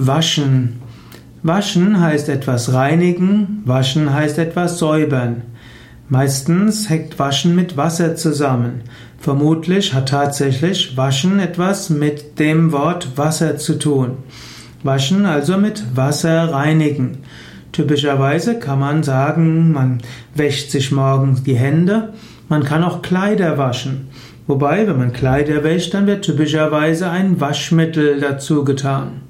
Waschen. Waschen heißt etwas reinigen, waschen heißt etwas säubern. Meistens hängt Waschen mit Wasser zusammen. Vermutlich hat tatsächlich Waschen etwas mit dem Wort Wasser zu tun. Waschen also mit Wasser reinigen. Typischerweise kann man sagen, man wäscht sich morgens die Hände. Man kann auch Kleider waschen. Wobei, wenn man Kleider wäscht, dann wird typischerweise ein Waschmittel dazu getan.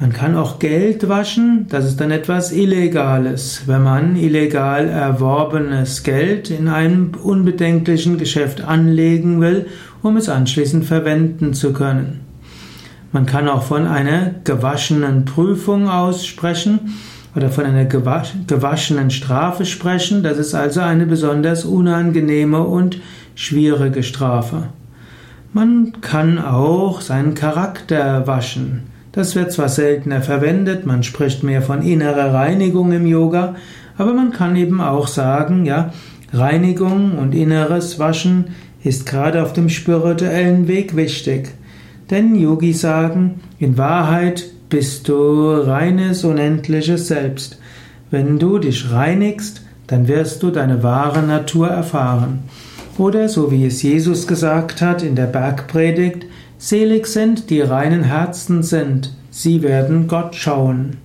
Man kann auch Geld waschen, das ist dann etwas Illegales, wenn man illegal erworbenes Geld in einem unbedenklichen Geschäft anlegen will, um es anschließend verwenden zu können. Man kann auch von einer gewaschenen Prüfung aussprechen oder von einer gewaschenen Strafe sprechen, das ist also eine besonders unangenehme und schwierige Strafe. Man kann auch seinen Charakter waschen. Das wird zwar seltener verwendet, man spricht mehr von innerer Reinigung im Yoga, aber man kann eben auch sagen, ja, Reinigung und inneres Waschen ist gerade auf dem spirituellen Weg wichtig. Denn Yogis sagen, in Wahrheit bist du reines, unendliches Selbst. Wenn du dich reinigst, dann wirst du deine wahre Natur erfahren. Oder so wie es Jesus gesagt hat in der Bergpredigt, Selig sind, die reinen Herzen sind, sie werden Gott schauen.